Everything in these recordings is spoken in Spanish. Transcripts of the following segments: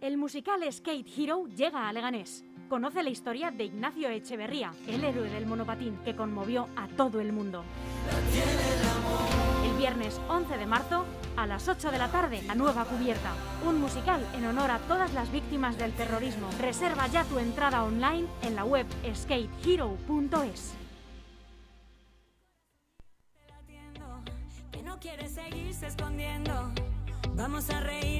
El musical Skate Hero llega a Leganés. Conoce la historia de Ignacio Echeverría, el héroe del monopatín que conmovió a todo el mundo. El viernes 11 de marzo, a las 8 de la tarde, La Nueva Cubierta. Un musical en honor a todas las víctimas del terrorismo. Reserva ya tu entrada online en la web skatehero.es. Vamos a reír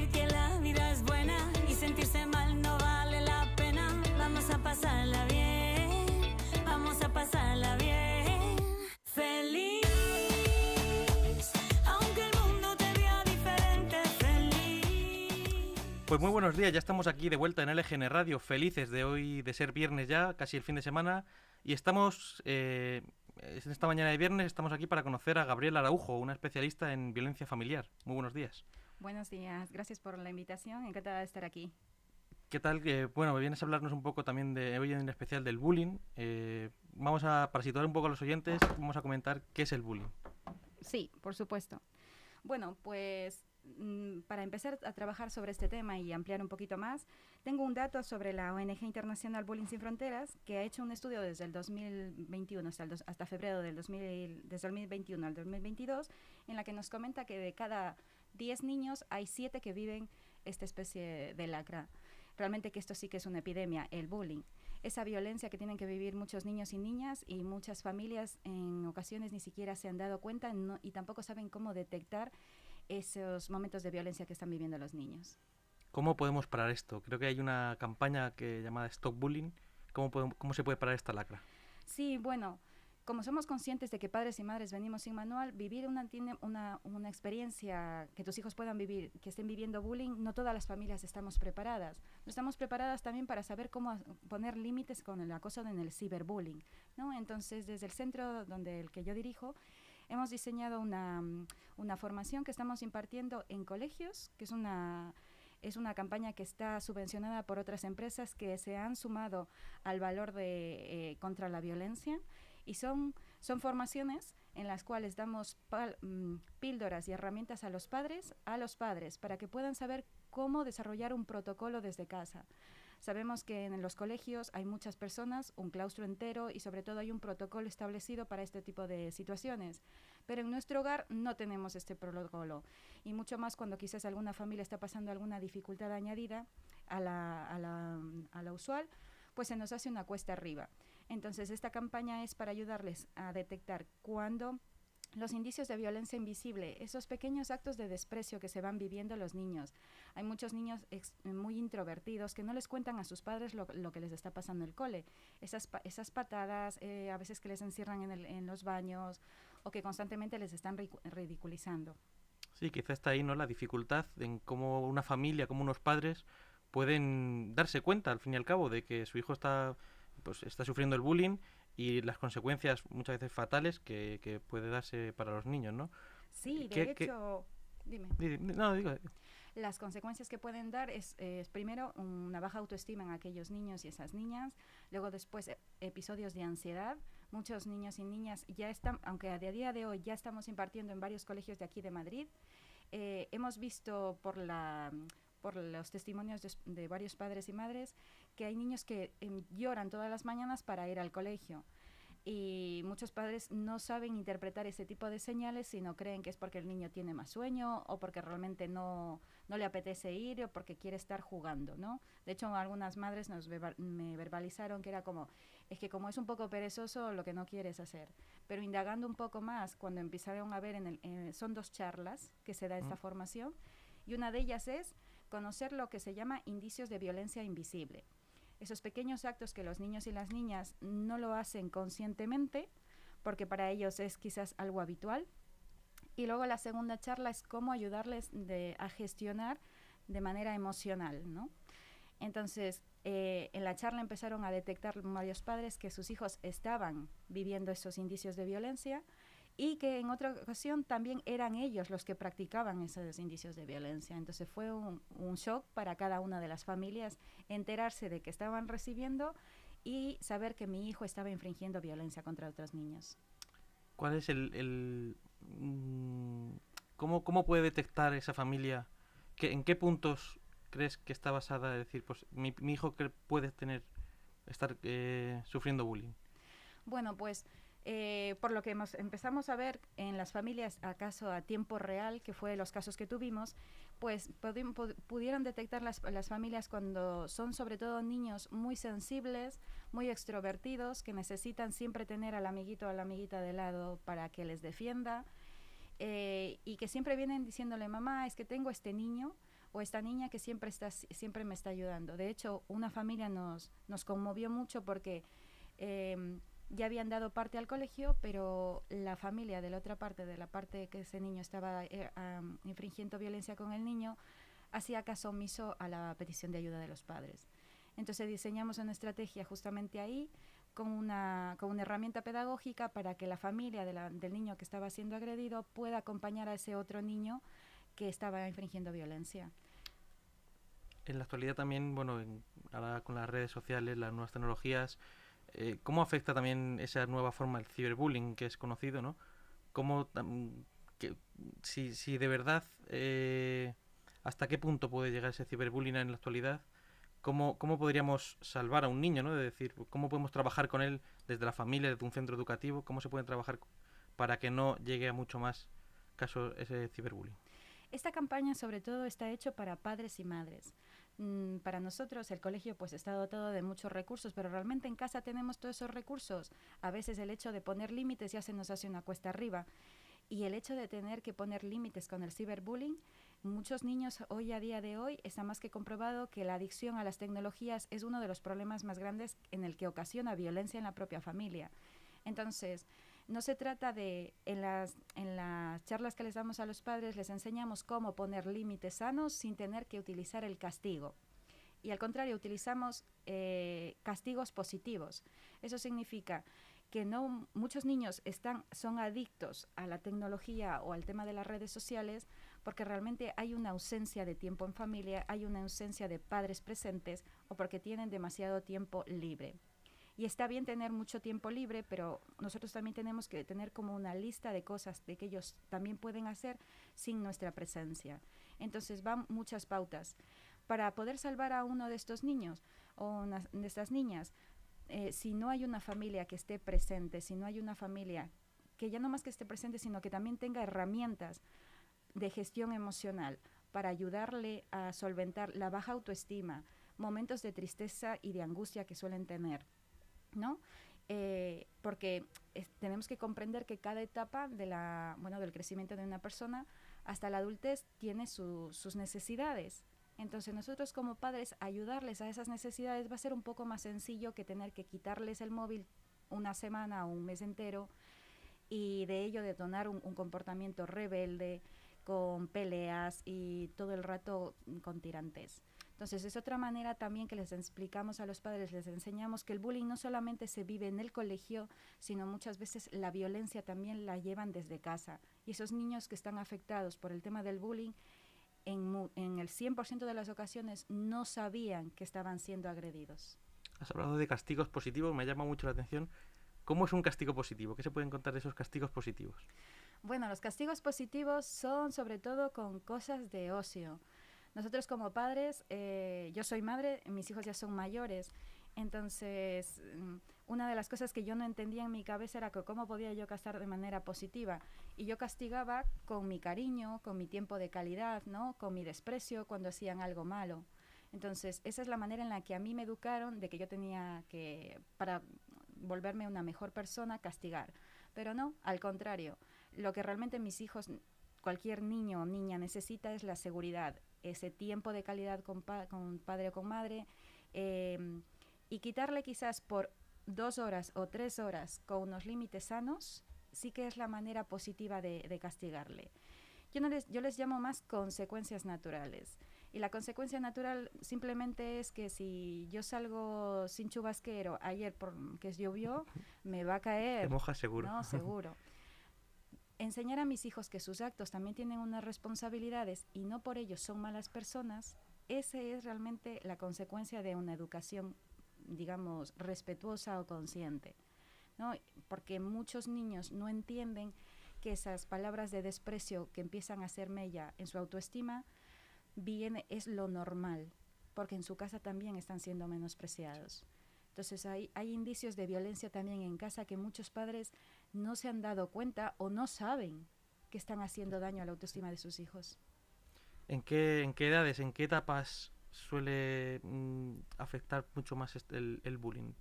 Pues muy buenos días, ya estamos aquí de vuelta en LGN Radio, felices de hoy, de ser viernes ya, casi el fin de semana, y estamos, eh, en esta mañana de viernes, estamos aquí para conocer a Gabriela Araujo, una especialista en violencia familiar. Muy buenos días. Buenos días, gracias por la invitación, encantada de estar aquí. ¿Qué tal? Que, bueno, vienes a hablarnos un poco también de hoy en especial del bullying. Eh, vamos a, para situar un poco a los oyentes, vamos a comentar qué es el bullying. Sí, por supuesto. Bueno, pues para empezar a trabajar sobre este tema y ampliar un poquito más, tengo un dato sobre la ONG Internacional Bullying Sin Fronteras, que ha hecho un estudio desde el 2021 hasta, el hasta febrero del 2000, desde el 2021 al 2022, en la que nos comenta que de cada 10 niños hay 7 que viven esta especie de lacra. Realmente que esto sí que es una epidemia, el bullying. Esa violencia que tienen que vivir muchos niños y niñas y muchas familias en ocasiones ni siquiera se han dado cuenta no- y tampoco saben cómo detectar esos momentos de violencia que están viviendo los niños. ¿Cómo podemos parar esto? Creo que hay una campaña que llamada Stop Bullying. ¿Cómo, podemos- cómo se puede parar esta lacra? Sí, bueno, como somos conscientes de que padres y madres venimos sin manual, vivir una, tiene una, una experiencia que tus hijos puedan vivir, que estén viviendo bullying, no todas las familias estamos preparadas. No estamos preparadas también para saber cómo poner límites con el acoso en el ciberbullying. ¿no? Entonces, desde el centro donde el que yo dirijo, hemos diseñado una, formación que estamos impartiendo en colegios, que es una es una campaña que está subvencionada por otras empresas que se han sumado al valor de eh, contra la violencia y son son formaciones en las cuales damos mm, píldoras y herramientas a los padres a los padres para que puedan saber cómo desarrollar un protocolo desde casa. Sabemos que en los colegios hay muchas personas, un claustro entero y sobre todo hay un protocolo establecido para este tipo de situaciones. Pero en nuestro hogar no tenemos este protocolo y mucho más cuando quizás alguna familia está pasando alguna dificultad añadida a la, a la, a la usual, pues se nos hace una cuesta arriba. Entonces esta campaña es para ayudarles a detectar cuándo los indicios de violencia invisible, esos pequeños actos de desprecio que se van viviendo los niños. Hay muchos niños muy introvertidos que no les cuentan a sus padres lo, que les está pasando en el cole. Esas, pa- esas patadas, eh, a veces que les encierran en, en los baños o que constantemente les están ridiculizando. Sí, quizá está ahí, ¿no? La dificultad en cómo una familia, cómo unos padres pueden darse cuenta, al fin y al cabo, de que su hijo está, pues, está sufriendo el bullying y las consecuencias muchas veces fatales que, que puede darse para los niños, ¿no? Sí, de ¿Qué- qué- hecho, dime. Di- di- No, digo, Las consecuencias que pueden dar es, es, primero una baja autoestima en aquellos niños y esas niñas, luego después e- episodios de ansiedad. Muchos niños y niñas ya están, aunque a día de hoy ya estamos impartiendo en varios colegios de aquí de Madrid, eh, hemos visto por la por los testimonios de varios padres y madres que hay niños que em, lloran todas las mañanas para ir al colegio y muchos padres no saben interpretar ese tipo de señales sino creen que es porque el niño tiene más sueño o porque realmente no, no le apetece ir o porque quiere estar jugando, ¿no? De hecho, algunas madres nos verba- me verbalizaron que era como, es que como es un poco perezoso, lo que no quiere es hacer. Pero indagando un poco más, cuando empezaron a ver, en el, eh, son dos charlas que se da esta Mm. formación, y una de ellas es conocer lo que se llama indicios de violencia invisible. Esos pequeños actos que los niños y las niñas no lo hacen conscientemente, porque para ellos es quizás algo habitual. Y luego la segunda charla es cómo ayudarles a gestionar de manera emocional, ¿no? Entonces, eh, en la charla empezaron a detectar varios padres que sus hijos estaban viviendo esos indicios de violencia y que en otra ocasión también eran ellos los que practicaban esos indicios de violencia. Entonces fue un, un shock para cada una de las familias enterarse de que estaban recibiendo y saber que mi hijo estaba infringiendo violencia contra otros niños. ¿cuál es el... el, mm, ¿cómo, ¿Cómo puede detectar esa familia? que ¿En qué puntos crees que está basada? Es decir, pues mi, mi hijo que puede tener, estar eh, sufriendo bullying. Bueno, pues eh, por lo que hemos, empezamos a ver en las familias, acaso a tiempo real, que fue los casos que tuvimos, pues pudi- pu- pudieron detectar las, las familias cuando son sobre todo niños muy sensibles, muy extrovertidos, que necesitan siempre tener al amiguito o a la amiguita de lado para que les defienda, eh, y que siempre vienen diciéndole, mamá, es que tengo este niño o esta niña que siempre, está, siempre me está ayudando. De hecho, una familia nos, nos conmovió mucho porque... em, ya habían dado parte al colegio, pero la familia de la otra parte, de la parte que ese niño estaba eh, infringiendo violencia con el niño, hacía caso omiso a la petición de ayuda de los padres. Entonces diseñamos una estrategia justamente ahí con una, con una herramienta pedagógica para que la familia del niño que estaba siendo agredido pueda acompañar a ese otro niño que estaba infringiendo violencia. En la actualidad también, bueno, en- ahora con las redes sociales, las nuevas tecnologías, eh, ¿cómo afecta también esa nueva forma del ciberbullying que es conocido, ¿no? ¿Cómo, que- si, si de verdad, eh, hasta qué punto puede llegar ese ciberbullying en la actualidad? ¿Cómo, ¿Cómo podríamos salvar a un niño, ¿no? De decir, ¿cómo podemos trabajar con él desde la familia, desde un centro educativo? ¿Cómo se puede trabajar para que no llegue a mucho más caso ese ciberbullying? Esta campaña sobre todo está hecho para padres y madres. Mm, para nosotros el colegio pues está dotado de muchos recursos, pero realmente en casa tenemos todos esos recursos. A veces el hecho de poner límites ya se nos hace una cuesta arriba. Y el hecho de tener que poner límites con el ciberbullying, muchos niños hoy a día de hoy está más que comprobado que la adicción a las tecnologías es uno de los problemas más grandes en el que ocasiona violencia en la propia familia. Entonces, no se trata de, en las, en las charlas que les damos a los padres, les enseñamos cómo poner límites sanos sin tener que utilizar el castigo. Y al contrario, utilizamos eh, castigos positivos. Eso significa que no muchos niños están, son adictos a la tecnología o al tema de las redes sociales porque realmente hay una ausencia de tiempo en familia, hay una ausencia de padres presentes o porque tienen demasiado tiempo libre. Y está bien tener mucho tiempo libre, pero nosotros también tenemos que tener como una lista de cosas de que ellos también pueden hacer sin nuestra presencia. Entonces van muchas pautas. Para poder salvar a uno de estos niños o de estas niñas, eh, si no hay una familia que esté presente, si no hay una familia que ya no más que esté presente, sino que también tenga herramientas de gestión emocional para ayudarle a solventar la baja autoestima, momentos de tristeza y de angustia que suelen tener. ¿No? Eh, porque tenemos que comprender que cada etapa de la, bueno, del crecimiento de una persona hasta la adultez tiene su- sus necesidades. Entonces nosotros como padres ayudarles a esas necesidades va a ser un poco más sencillo que tener que quitarles el móvil una semana o un mes entero y de ello detonar un, un comportamiento rebelde con peleas y todo el rato con tirantes. Entonces es otra manera también que les explicamos a los padres, les enseñamos que el bullying no solamente se vive en el colegio, sino muchas veces la violencia también la llevan desde casa. Y esos niños que están afectados por el tema del bullying, en, en el 100% de las ocasiones no sabían que estaban siendo agredidos. Has hablado de castigos positivos, me llama mucho la atención. ¿Cómo es un castigo positivo? ¿Qué se pueden contar de esos castigos positivos? Bueno, los castigos positivos son sobre todo con cosas de ocio. Nosotros como padres, eh, yo soy madre, mis hijos ya son mayores, entonces mm, una de las cosas que yo no entendía en mi cabeza era que cómo podía yo castigar de manera positiva. Y yo castigaba con mi cariño, con mi tiempo de calidad, ¿no? con mi desprecio cuando hacían algo malo. Entonces, esa es la manera en la que a mí me educaron de que yo tenía que, para volverme una mejor persona, castigar. Pero no, al contrario, lo que realmente mis hijos, cualquier niño o niña necesita es la seguridad, ese tiempo de calidad con, pa- con padre o con madre, eh, y quitarle quizás por dos horas o tres horas con unos límites sanos, sí que es la manera positiva de, de castigarle. Yo, no les, yo les llamo más consecuencias naturales. Y la consecuencia natural simplemente es que si yo salgo sin chubasquero ayer porque llovió, me va a caer. Te mojas seguro. No, seguro. Enseñar a mis hijos que sus actos también tienen unas responsabilidades y no por ello son malas personas, esa es realmente la consecuencia de una educación, digamos, respetuosa o consciente. ¿no? Porque muchos niños no entienden que esas palabras de desprecio que empiezan a hacer mella en su autoestima viene, es lo normal, porque en su casa también están siendo menospreciados. Entonces hay, hay indicios de violencia también en casa que muchos padres no se han dado cuenta o no saben que están haciendo daño a la autoestima de sus hijos. ¿En qué, en qué edades, en qué etapas suele mm, afectar mucho más este- el, el bullying?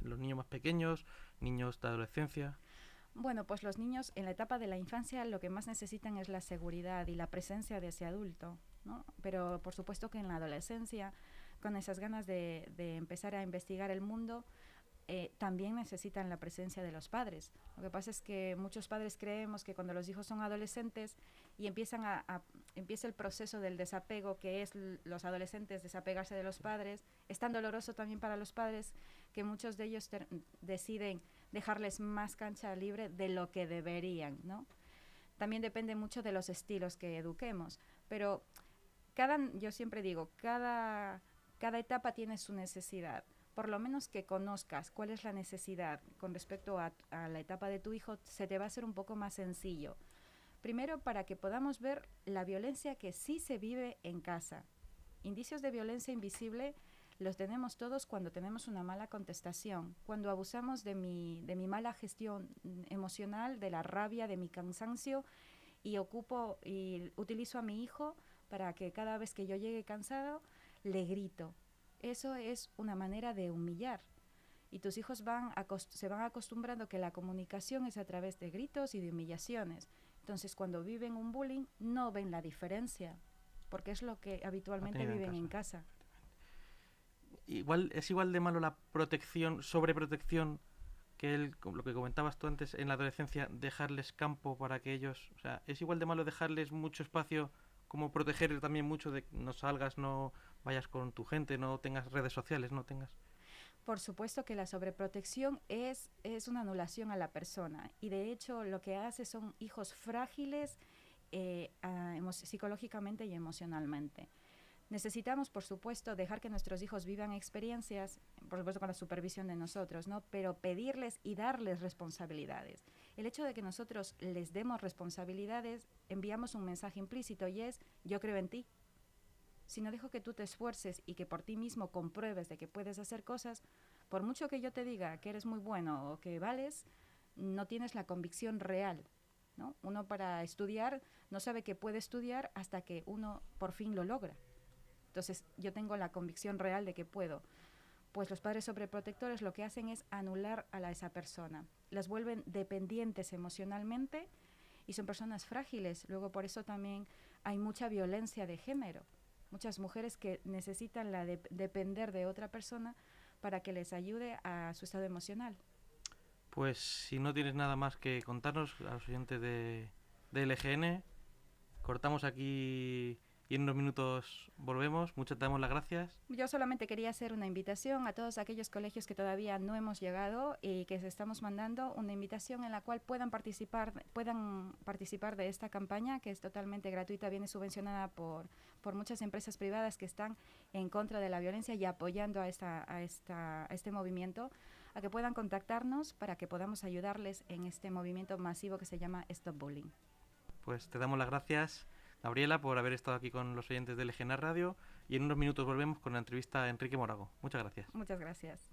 ¿Los niños más pequeños, niños de adolescencia? Bueno, pues los niños en la etapa de la infancia lo que más necesitan es la seguridad y la presencia de ese adulto, ¿no? Pero por supuesto que en la adolescencia, con esas ganas de, de empezar a investigar el mundo, eh, también necesitan la presencia de los padres. Lo que pasa es que muchos padres creemos que cuando los hijos son adolescentes y empiezan a, empieza el proceso del desapego, que es los adolescentes desapegarse de los padres, es tan doloroso también para los padres que muchos de ellos deciden dejarles más cancha libre de lo que deberían, ¿no? También depende mucho de los estilos que eduquemos, pero cada, yo siempre digo, cada, cada etapa tiene su necesidad. Por lo menos que conozcas cuál es la necesidad con respecto a, a la etapa de tu hijo, se te va a hacer un poco más sencillo. Primero, para que podamos ver la violencia que sí se vive en casa. Indicios de violencia invisible los tenemos todos cuando tenemos una mala contestación, cuando abusamos de mi, de mi mala gestión emocional, de la rabia, de mi cansancio y ocupo y utilizo a mi hijo para que cada vez que yo llegue cansado le grito. Eso es una manera de humillar. Y tus hijos van se van acostumbrando que la comunicación es a través de gritos y de humillaciones. Entonces, cuando viven un bullying, no ven la diferencia, porque es lo que habitualmente en viven en casa. Igual, ¿Es igual de malo la protección, sobreprotección, que el, lo que comentabas tú antes en la adolescencia, dejarles campo para que ellos... O sea, ¿es igual de malo dejarles mucho espacio como proteger también mucho de que no salgas, no vayas con tu gente, no tengas redes sociales, no tengas... Por supuesto que la sobreprotección es, es una anulación a la persona y de hecho lo que hace son hijos frágiles eh, psicológicamente y emocionalmente. Necesitamos, por supuesto, dejar que nuestros hijos vivan experiencias, por supuesto con la supervisión de nosotros, ¿no? Pero pedirles y darles responsabilidades. El hecho de que nosotros les demos responsabilidades, enviamos un mensaje implícito y es, yo creo en ti, si no dejo que tú te esfuerces y que por ti mismo compruebes de que puedes hacer cosas, por mucho que yo te diga que eres muy bueno o que vales, no tienes la convicción real. ¿no? Uno para estudiar no sabe que puede estudiar hasta que uno por fin lo logra. Entonces yo tengo la convicción real de que puedo. Pues los padres sobreprotectores lo que hacen es anular a la- esa persona. Las vuelven dependientes emocionalmente y son personas frágiles. Luego por eso también hay mucha violencia de género muchas mujeres que necesitan la de- depender de otra persona para que les ayude a su estado emocional. Pues si no tienes nada más que contarnos a los oyentes de, de LGN, cortamos aquí y en unos minutos volvemos. Muchas te damos las gracias. Yo solamente quería hacer una invitación a todos aquellos colegios que todavía no hemos llegado y que se estamos mandando una invitación en la cual puedan participar, puedan participar de esta campaña que es totalmente gratuita, viene subvencionada por, por muchas empresas privadas que están en contra de la violencia y apoyando a, esta, a, esta, a este movimiento, a que puedan contactarnos para que podamos ayudarles en este movimiento masivo que se llama Stop Bullying. Pues te damos las gracias, Gabriela, por haber estado aquí con los oyentes de LGN Radio y en unos minutos volvemos con la entrevista a Enrique Morago. Muchas gracias. Muchas gracias.